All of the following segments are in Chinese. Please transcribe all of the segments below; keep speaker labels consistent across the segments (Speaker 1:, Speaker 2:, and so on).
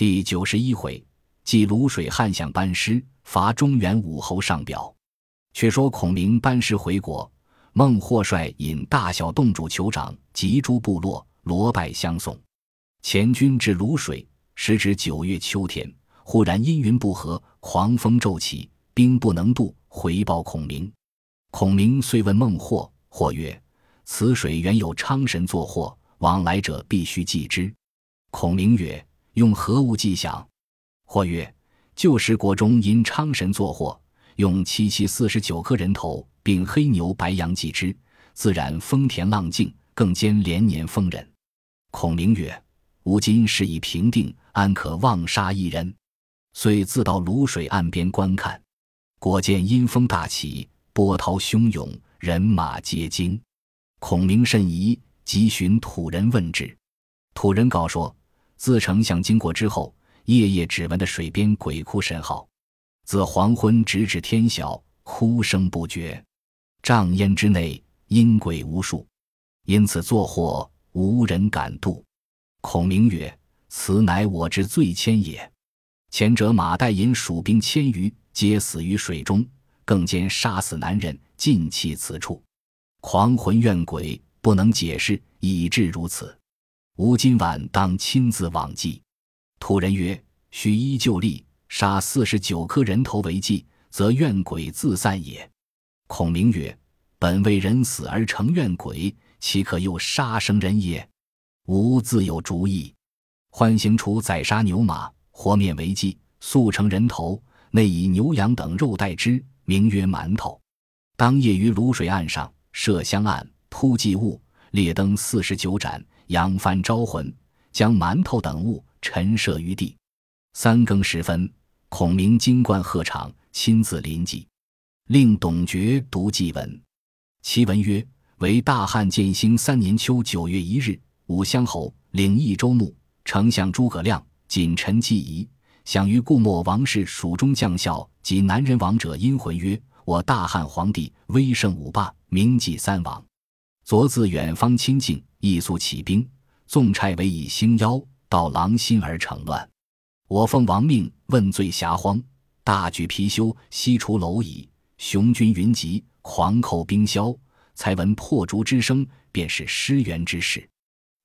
Speaker 1: 第九十一回，祭卤水汉相班师，伐中原武侯上表。却说孔明班师回国，孟获率引大小洞主酋长及诸部落罗拜相送。前军至卤水，时值九月秋天，忽然阴云不和，狂风骤起，兵不能渡，回报孔明。孔明遂问孟获，或曰：“此水原有昌神作祸，往来者必须祭之。”孔明曰：“用何物祭享？”或曰：“旧时国中因昌神作祸，用七七四十九颗人头，并黑牛白羊祭之，自然风田浪静，更兼连年丰人。”孔明曰：“吾今事已平定，安可妄杀一人？”遂自到泸水岸边观看，果见阴风大起。波涛汹涌，人马皆惊。孔明甚疑，急寻土人问之。土人告说：自丞相经过之后，夜夜只闻得水边鬼哭神嚎，自黄昏直至天晓，哭声不绝。瘴烟之内，阴鬼无数，因此作祸，无人敢渡。孔明曰：“此乃我之罪愆也。前者马岱引蜀兵千余，皆死于水中。”更兼杀死男人，尽弃此处，狂魂怨鬼不能解释，以致如此。吾今晚当亲自往祭。土人曰：“须依旧例，杀四十九颗人头为祭，则怨鬼自散也。”孔明曰：“本为人死而成怨鬼，岂可又杀生人也？吾自有主意。唤行处宰杀牛马，和面为祭，速成人头，内以牛羊等肉代之。”名曰馒头。当夜于卤水岸上设香案，铺祭物，列灯四十九盏，扬帆招魂，将馒头等物陈设于地。三更时分，孔明金冠鹤氅，亲自临祭，令董厥读祭文。其文曰：“为大汉建兴三年秋九月一日，武乡侯领益州牧，丞相诸葛亮谨陈祭仪。”想于故莫王室蜀中将校及南人王者阴魂曰：“我大汉皇帝威盛武霸，名祭三王。昨自远方亲近，亦速起兵，纵差为以兴妖，到狼心而成乱。我奉王命，问罪遐荒，大举貔貅，西除蝼蚁，雄军云集，狂寇冰消。才闻破竹之声，便是失援之事。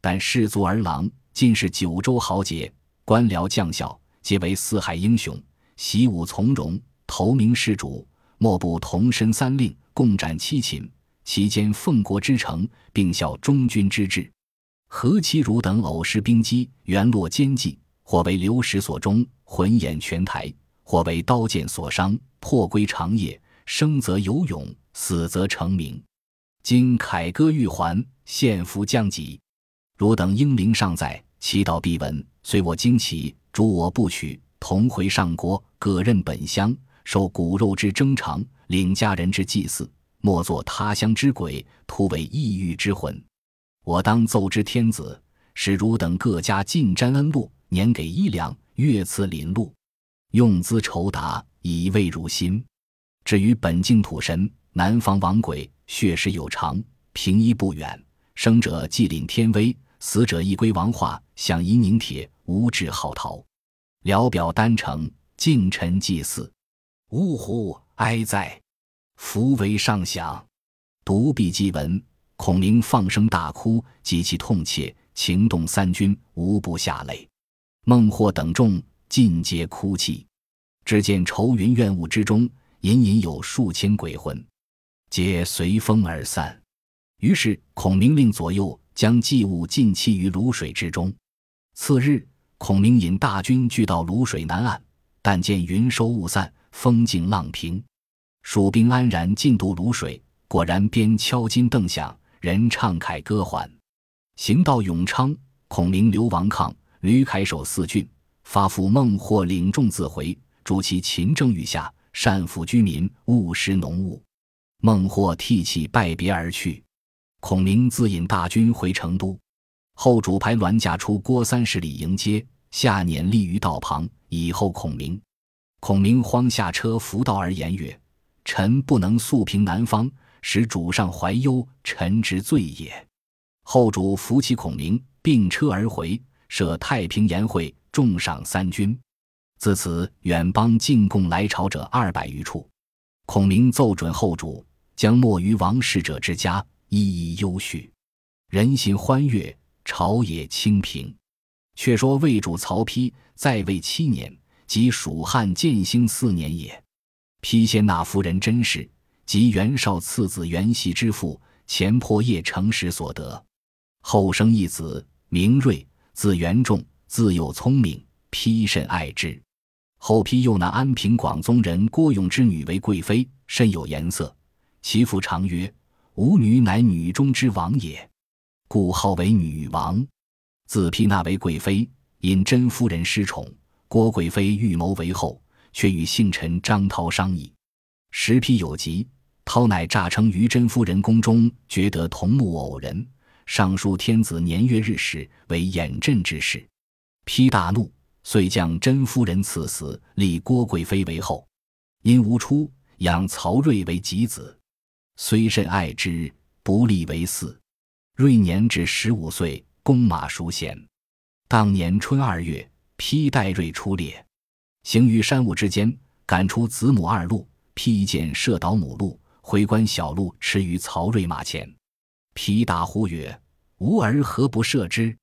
Speaker 1: 但士卒儿郎，尽是九州豪杰，官僚将校。”皆为四海英雄，习武从容，投名事主，莫不同身三令，共斩七擒。其间奉国之诚，并效忠君之志。何其汝等偶失兵机，原落奸计，或为流矢所中，魂掩泉台；或为刀剑所伤，破归长夜。生则有勇，死则成名。今凯歌欲还，献俘将己。汝等英灵尚在，祈祷必闻。随我旌旗。诸我不取，同回上国，各任本乡，受骨肉之征偿，领家人之祭祀，莫作他乡之鬼，徒为异域之魂。我当奏之天子，使汝等各家尽沾恩禄，年给衣粮，月赐临禄，用资酬答，以慰汝心。至于本境土神，南方亡鬼，血食有常，平一不远。生者祭领天威，死者亦归王化，享夷宁铁。无志好逃，聊表丹城，敬臣祭祀。呜呼哀哉！福为上享。独臂祭文，孔明放声大哭，极其痛切，情动三军，无不下泪。孟获等众尽皆哭泣。只见愁云怨雾之中，隐隐有数千鬼魂，皆随风而散。于是孔明令左右将祭物尽弃于卤水之中。次日。孔明引大军聚到泸水南岸，但见云收雾散，风静浪平，蜀兵安然进渡泸水。果然，边敲金凳响，人唱凯歌还。行到永昌，孔明刘王亢、吕凯守四郡，发付孟获领众自回，主其勤政于下，善抚居民，务实农务。孟获涕泣拜别而去。孔明自引大军回成都。后主牌銮驾出郭三十里迎接，下辇立于道旁，以候孔明。孔明慌下车，扶道而言曰：“臣不能速平南方，使主上怀忧，臣之罪也。”后主扶起孔明，并车而回，设太平筵会，重赏三军。自此，远邦进贡来朝者二百余处。孔明奏准后主，将没于王室者之家，一一优叙，人心欢悦，朝野清平。却说魏主曹丕在位七年，即蜀汉建兴四年也。丕先纳夫人甄氏，及袁绍次子袁熙之父，前破邺城时所得。后生一子，名睿，字元仲，自幼聪明，丕甚爱之。后丕又纳安平广宗人郭永之女为贵妃，甚有颜色。其父常曰：“吾女乃女中之王也。”故号为女王。自丕纳为贵妃，因甄夫人失宠，郭贵妃预谋为后，却与幸臣张涛商议。时丕有疾，涛乃诈称于甄夫人宫中觉得同木偶人，上书天子年月日时，为掩镇之事。丕大怒，遂将甄夫人赐死，立郭贵妃为后。因无出，养曹睿为己子，虽甚爱之，不立为嗣。睿年至十五岁。弓马熟娴。当年春二月，丕带锐出猎，行于山雾之间，赶出子母二鹿。丕见射倒母鹿，回观小鹿驰于曹睿马前。丕大呼曰：“吾儿何不射之？”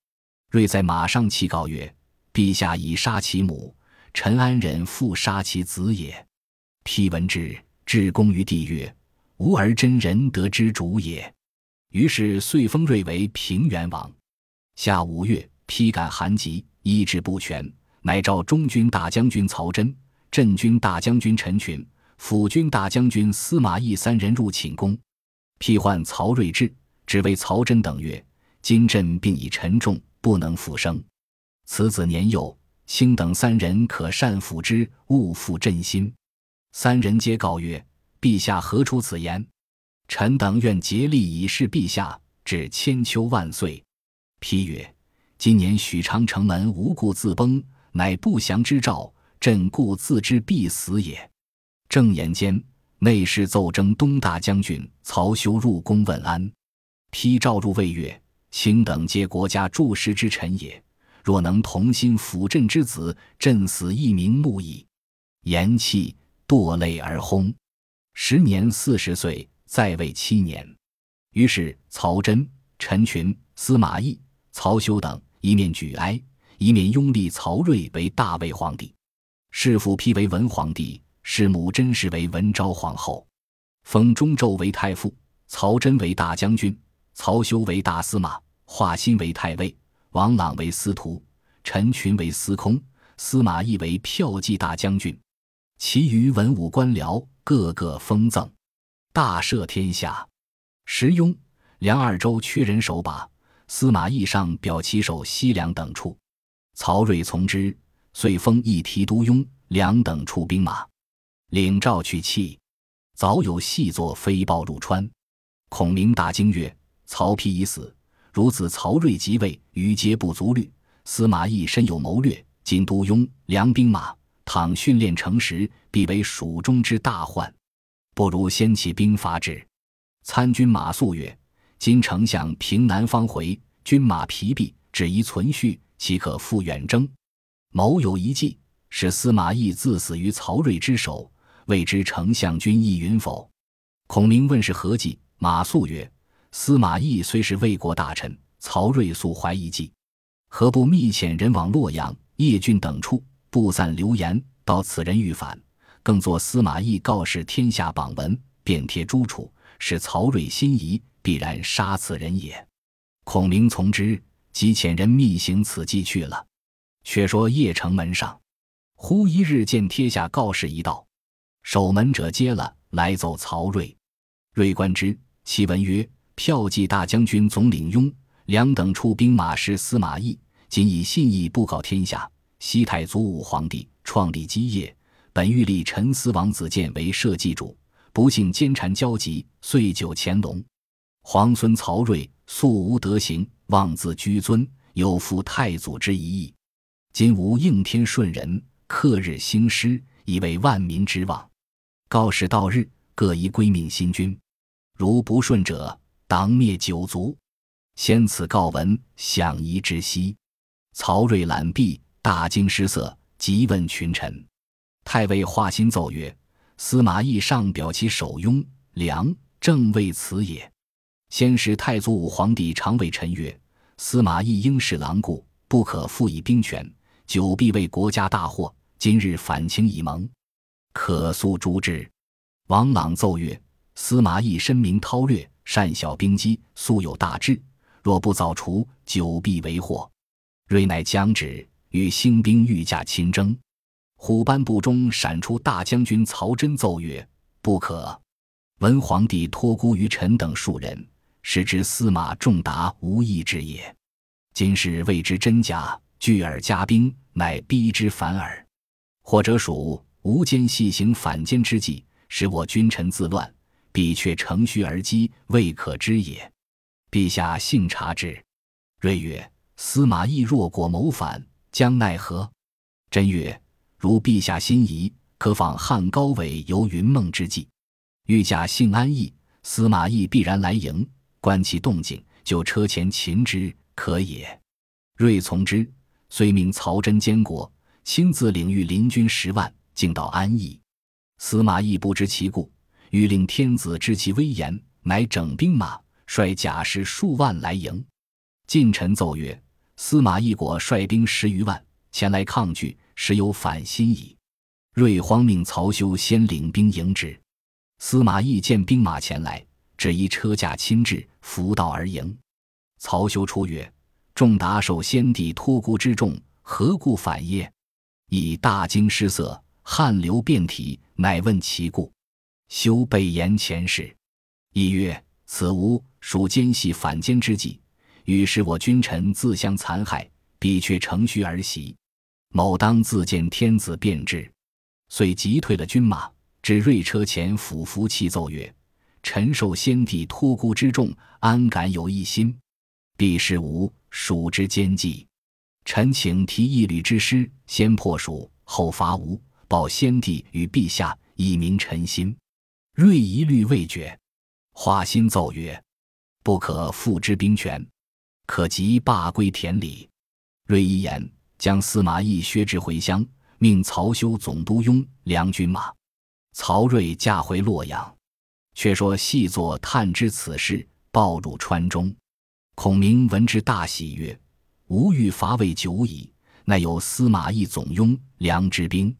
Speaker 1: 睿在马上泣告曰：“陛下已杀其母，臣安忍复杀其子也？”丕闻之，至公于帝曰：“吾儿真仁德之主也。”于是遂封睿为平原王。下五月，丕感寒疾，医治不全，乃召中军大将军曹真、镇军大将军陈群、辅军大将军司马懿三人入寝宫。丕唤曹睿智，只为曹真等曰：“今朕病已沉重，不能复生。此子年幼，卿等三人可善抚之，勿负朕心。”三人皆告曰：“陛下何出此言？臣等愿竭力以示陛下，至千秋万岁。”批曰：“今年许昌城门无故自崩，乃不祥之兆。朕故自知必死也。”正言间，内侍奏征东大将军曹休入宫问安。批诏入魏曰：“卿等皆国家柱石之臣也，若能同心辅朕之子，朕死亦瞑目矣。”言讫，堕泪而薨。时年四十岁，在位七年。于是曹真、陈群、司马懿。曹休等一面举哀，一面拥立曹睿为大魏皇帝，弑父丕为文皇帝，弑母甄氏为文昭皇后，封中纣为太傅，曹真为大将军，曹休为大司马，华歆为太尉，王朗为司徒，陈群为司空，司马懿为骠骑大将军，其余文武官僚个个封赠，大赦天下。时雍、梁二州缺人手把。司马懿上表其守西凉等处，曹睿从之，遂封一提督雍、梁等处兵马，领诏去讫。早有细作飞报入川。孔明大惊曰：“曹丕已死，如此曹睿即位，余皆不足虑。司马懿深有谋略，今督雍、梁兵马，倘训练成时，必为蜀中之大患。不如先起兵伐之。”参军马谡曰。今丞相平南方回，军马疲弊，只宜存续，岂可复远征？某有一计，使司马懿自死于曹睿之手，未知丞相君意允否？孔明问是何计？马谡曰：“司马懿虽是魏国大臣，曹睿素怀一计，何不密遣人往洛阳、邺郡等处，布散流言，到此人欲反，更作司马懿告示天下榜文，便贴诸处，使曹睿心疑。”必然杀此人也。孔明从之，即遣人密行此计去了。却说邺城门上，忽一日见贴下告示一道，守门者接了，来奏曹睿。睿观之，其文曰：“骠骑大将军总领雍、梁等处兵马师司马懿，今以信义布告天下。西太祖武皇帝创立基业，本欲立陈思王子建为社稷主，不幸奸谗交集，遂久乾隆。”皇孙曹睿素无德行，妄自居尊，有负太祖之遗意。今吾应天顺人，克日兴师，以为万民之望。告示到日，各宜归命新君。如不顺者，当灭九族。先此告文，享宜之息。曹睿览毕，大惊失色，急问群臣。太尉华歆奏曰：“司马懿上表其首雍梁，正为此也。先是太祖武皇帝常谓臣曰：‘司马懿应是狼顾，不可复以兵权，久必为国家大祸。今日反清以盟，可速诛之。’王朗奏曰：‘司马懿深明韬略，善晓兵机，素有大志。若不早除，久必为祸。’睿乃将止，与兴兵御驾亲征。”虎斑部中闪出大将军曹真奏曰：“不可。文皇帝托孤于臣等数人，使之司马仲达无义之也。今是未知真假，聚而加兵，乃逼之反耳。或者属无间细行反间之计，使我君臣自乱，必却乘虚而击，未可知也。陛下幸察之。”睿曰：“司马懿若果谋反，将奈何？”真曰。如陛下心仪，可仿汉高纬游云梦之计。御驾幸安逸，司马懿必然来迎。观其动静，就车前擒之，可也。睿从之，遂命曹真监国，亲自领御林军十万，进到安邑。司马懿不知其故，欲令天子知其威严，乃整兵马，率甲士数万来迎。近臣奏曰：“司马懿果率兵十余万前来抗拒。”实有反心矣。瑞荒命曹休先领兵迎之。司马懿见兵马前来，只一车驾亲至，扶道而迎。曹休出曰：“仲达受先帝托孤之重，何故反耶？”以大惊失色，汗流遍体，乃问其故。休备言前事。懿曰：“此吾属奸细反间之计，欲使我君臣自相残害，必却乘虚而袭。”某当自见天子便至，遂急退了军马，至锐车前，俯伏泣奏曰：“臣受先帝托孤之重，安敢有一心？必是吾蜀之奸计。臣请提一旅之师，先破蜀，后伐吴，报先帝与陛下，以明臣心。”睿一律未决。华歆奏曰：“不可复之兵权，可即罢归田里。”睿一言。将司马懿削职回乡，命曹休总督雍梁军马。曹睿驾回洛阳。却说细作探知此事，报入川中。孔明闻之大喜，曰：“吾欲伐魏久矣，乃有司马懿总雍梁之兵。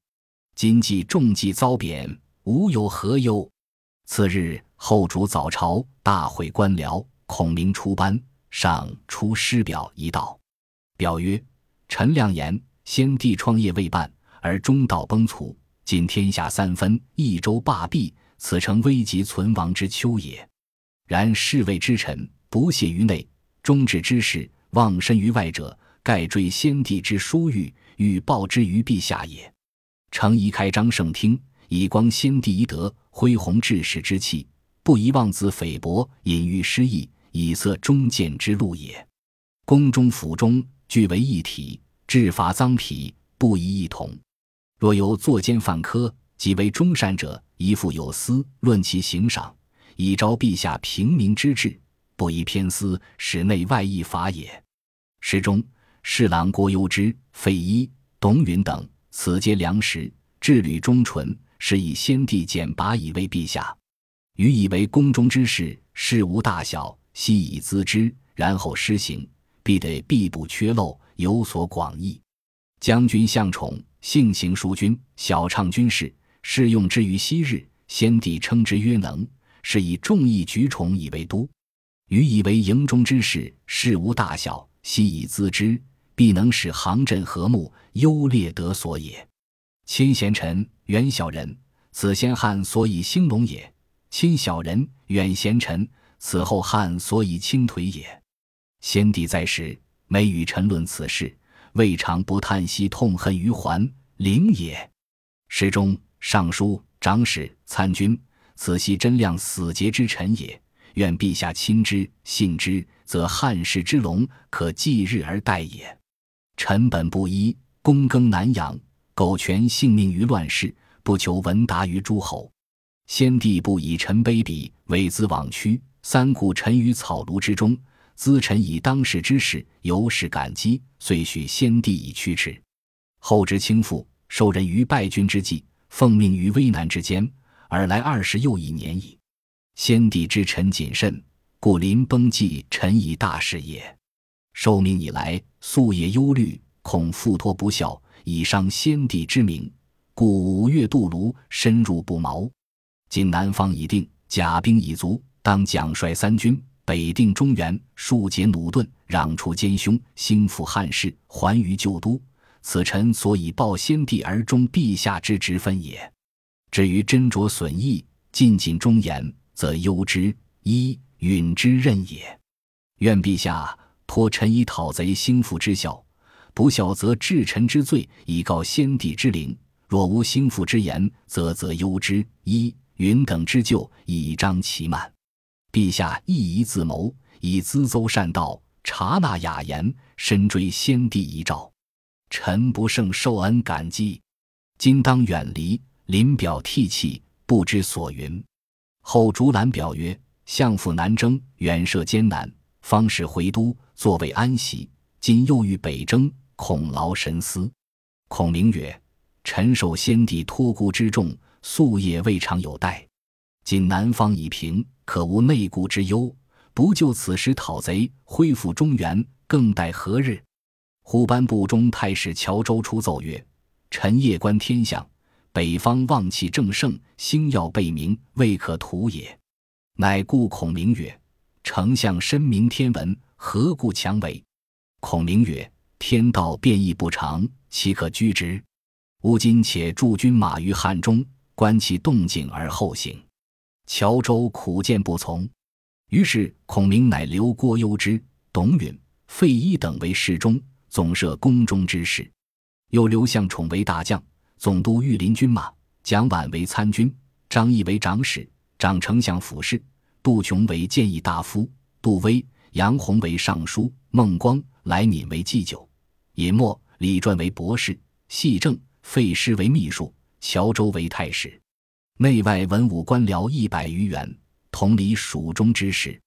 Speaker 1: 今既中计遭贬，吾有何忧？”次日，后主早朝，大会官僚。孔明出班，上出师表一道，表曰。臣亮言：先帝创业未半，而中道崩殂，今天下三分，益州罢弊，此诚危急存亡之秋也。然侍卫之臣不懈于内，忠志之士忘身于外者，盖追先帝之殊遇，欲报之于陛下也。诚宜开张圣听，以光先帝遗德，恢弘志士之气，不宜妄自菲薄，隐喻失意，以色忠谏之路也。宫中府中。俱为一体，制法赃匹不宜一同。若有作奸犯科，即为忠善者，宜复有司，论其行赏，以昭陛下平民之志，不宜偏私，使内外异法也。诗中侍郎郭攸之、费祎、董允等，此皆良实，志履忠纯，是以先帝简拔以为陛下。予以为宫中之事，事无大小，悉以咨之，然后施行。必得必不缺漏，有所广益。将军向宠，性行淑君，晓畅军事，适用之于昔日。先帝称之曰能，是以众议举宠以为都。予以为营中之事，事无大小，悉以咨之，必能使行阵和睦，优劣得所也。亲贤臣，远小人，此先汉所以兴隆也；亲小人，远贤臣，此后汉所以倾颓也。先帝在时，每与臣论此事，未尝不叹息痛恨于桓灵也。诗中尚书、长史、参军，此系真亮死节之臣也。愿陛下亲之信之，则汉室之隆可继日而待也。臣本不依，躬耕南阳，苟全性命于乱世，不求闻达于诸侯。先帝不以臣卑鄙，委兹枉屈，三顾臣于草庐之中。咨臣以当世之事，由是感激，遂许先帝以驱驰。后知倾覆，受人于败军之际，奉命于危难之间，尔来二十又一年矣。先帝之臣谨慎，故临崩祭，臣以大事也。受命以来，夙夜忧虑，恐付托不效，以伤先帝之名，故五月渡泸，深入不毛。今南方已定，甲兵已足，当奖率三军，北定中原，庶解弩钝，攘除奸凶，兴复汉室，还于旧都。此臣所以报先帝而忠陛下之职分也。至于斟酌损益，尽尽忠言，则忧之，一允之任也。愿陛下托臣以讨贼兴复之效，不效则治臣之罪，以告先帝之灵。若无兴复之言，则则忧之，一允等之咎，以彰其慢。陛下亦宜自谋，以咨邹善道，察纳雅言，深追先帝遗诏。臣不胜受恩感激，今当远离，临表涕泣，不知所云。后竹览表曰：“相父南征，远涉艰难，方始回都，作为安息。今又欲北征，恐劳神思。”孔明曰：“臣受先帝托孤之重，夙夜未尝有怠。今南方已平，可无内顾之忧。不就此时讨贼，恢复中原，更待何日？”忽颁布中太史乔州出奏曰：“臣夜观天象，北方旺气正盛，星耀背明，未可图也。”乃故孔明曰：“丞相深明天文，何故强为？”孔明曰：“天道变异不常，岂可居之？吾今且驻军马于汉中，观其动静而后行。”乔州苦谏不从，于是孔明乃留郭攸之、董允、费祎等为侍中。总摄宫中之事，又留向宠为大将，总督御林军马；蒋琬为参军，张翼为长史，长丞相府事；杜琼为谏议大夫，杜威、杨洪为尚书，孟光、来敏为祭酒，尹默、李传为博士，细正、费师为秘书，乔州为太史，内外文武官僚一百余员，同理蜀中之事。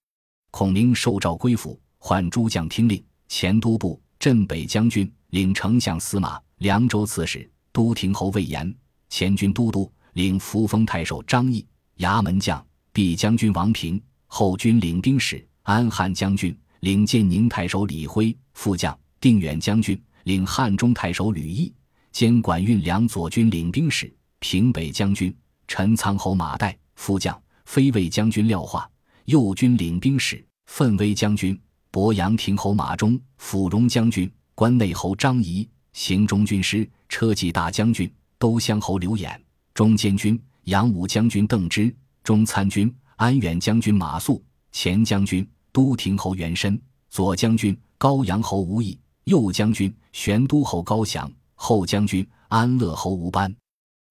Speaker 1: 孔明受诏归府，唤诸将听令，前都部。镇北将军，领丞相司马、凉州刺史、都亭侯魏延；前军都督，领扶风太守张翼；衙门将，毕将军王平；后军领兵使，安汉将军，领建宁太守李辉；副将，定远将军，领汉中太守吕毅；兼管运粮左军领兵使，平北将军，陈仓侯马岱；副将，飞卫将军廖化；右军领兵使，奋威将军。博阳亭侯马忠、辅荣将军、关内侯张仪、行中军师、车骑大将军、都乡侯刘演、中监军、扬武将军邓芝、中参军、安远将军马谡、前将军、都亭侯元深、左将军、高阳侯吴懿、右将军、玄都侯高翔、后将军、安乐侯吴班、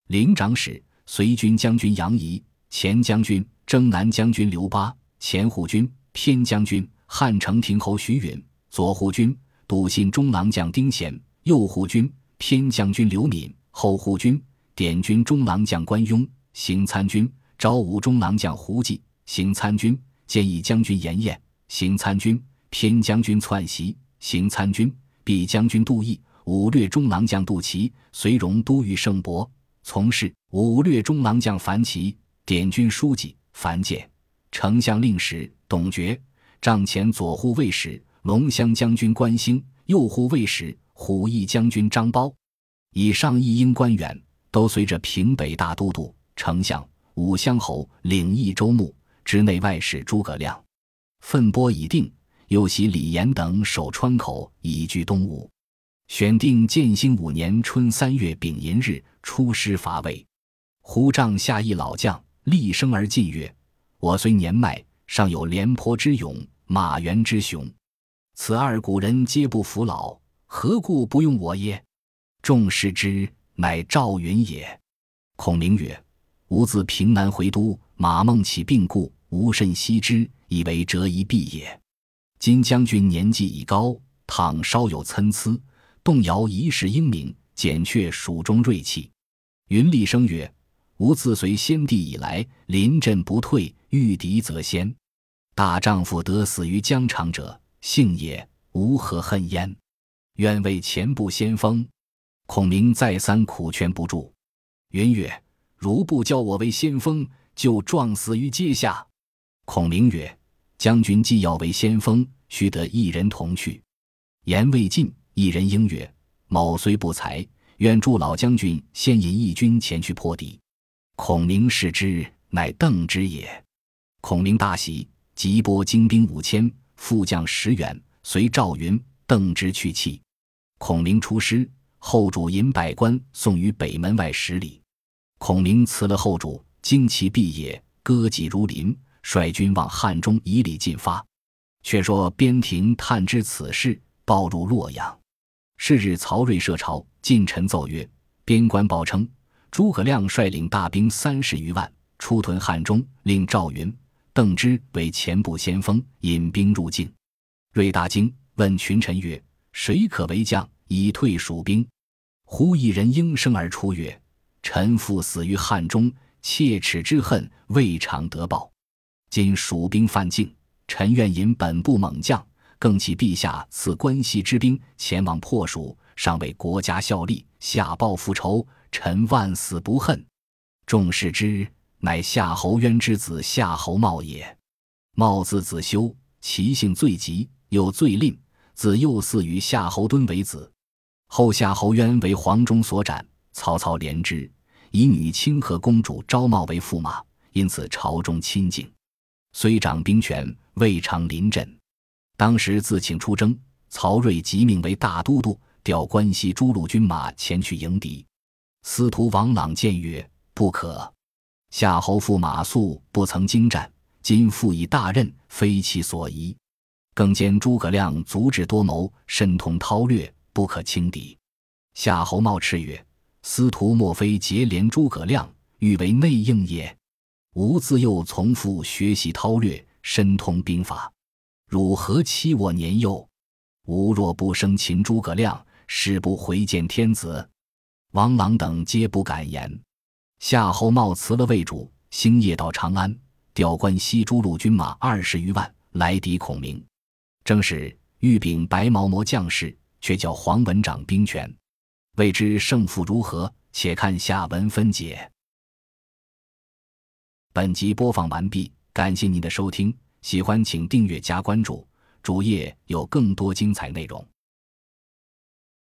Speaker 1: 领长史、随军将军杨仪、前将军、征南将军刘巴、前护军、偏将军。汉城亭侯徐允，左护军笃信中郎将丁显，右护军偏将军刘敏，后护军典军中郎将关雍，行参军昭武中郎将胡济，行参军建议将军严晏，行参军偏将军篡袭，行参军毕将军杜毅，武略中郎将杜琦，随荣都尉盛伯，从事武略中郎将樊琦，典军书记樊建，丞相令史董厥。帐前左护卫使龙骧将军关兴，右护卫使虎翼将军张苞，以上一应官员都随着平北大都督、丞相、武乡侯领益州牧，知内外使诸葛亮。分拨已定，又袭李严等守川口，以拒东吴。选定建兴五年春三月丙寅日出师伐魏。胡帐下一老将厉声而进曰：“我虽年迈，尚有廉颇之勇。”马援之雄，此二古人皆不服老，何故不用我耶？众视之，乃赵云也。孔明曰：“吾自平南回都，马孟起病故，无甚惜之，以为折一臂也。今将军年纪已高，倘稍有参差，动摇一世英名，减却蜀中锐气。”云厉声曰：“吾自随先帝以来，临阵不退，遇敌则先。”大丈夫得死于疆场者，幸也，无何恨焉。愿为前部先锋。孔明再三苦劝不住，云曰：“如不教我为先锋，就撞死于阶下。”孔明曰：“将军既要为先锋，须得一人同去。”言未尽，一人应曰：“某虽不才，愿助老将军先引义军前去破敌。”孔明视之，乃邓之也。孔明大喜，即拨精兵五千，副将十员，随赵云、邓之去讫。孔明出师，后主引百官送于北门外十里。孔明辞了后主，旌旗毕野，歌戟如林，率军往汉中以礼进发。却说边庭探知此事。报入洛阳，是日曹睿设朝，近臣奏曰：“边关报称，诸葛亮率领大兵三十余万出屯汉中，令赵云、邓芝为前部先锋，引兵入境。”睿大惊，问群臣曰：“谁可为将，以退蜀兵？”忽一人应声而出曰：“臣父死于汉中，切齿之恨未尝得报。今蜀兵犯境，臣愿引本部猛将。”更启陛下赐关西之兵前往破蜀，尚为国家效力，下报复仇，臣万死不恨。众视之，乃夏侯渊之子夏侯茂也。茂字子修，其性最急，又最吝，自幼嗣与夏侯惇为子。后夏侯渊为黄忠所斩，曹操怜之，以女清河公主昭茂为驸马，因此朝中亲近。虽掌兵权，未尝临阵。当时自请出征，曹睿即命为大都督，调关西诸路军马前去迎敌。司徒王朗谏曰：“不可，夏侯驸马谡不曾精战，今复以大任，非其所宜。更兼诸葛亮足智多谋，深通韬略，不可轻敌。”夏侯茂叱曰：“司徒莫非结连诸葛亮，欲为内应也？吾自幼从父学习韬略，深通兵法。”汝何欺我年幼？吾若不生擒诸葛亮，誓不回见天子。王朗等皆不敢言。夏侯茂辞了魏主，星夜到长安，调关西诸路军马二十余万来敌孔明。正是欲禀白毛魔将士，却叫黄文掌兵权，未知胜负如何？且看下文分解。本集播放完毕，感谢您的收听。喜欢请订阅加关注，主页有更多精彩内容。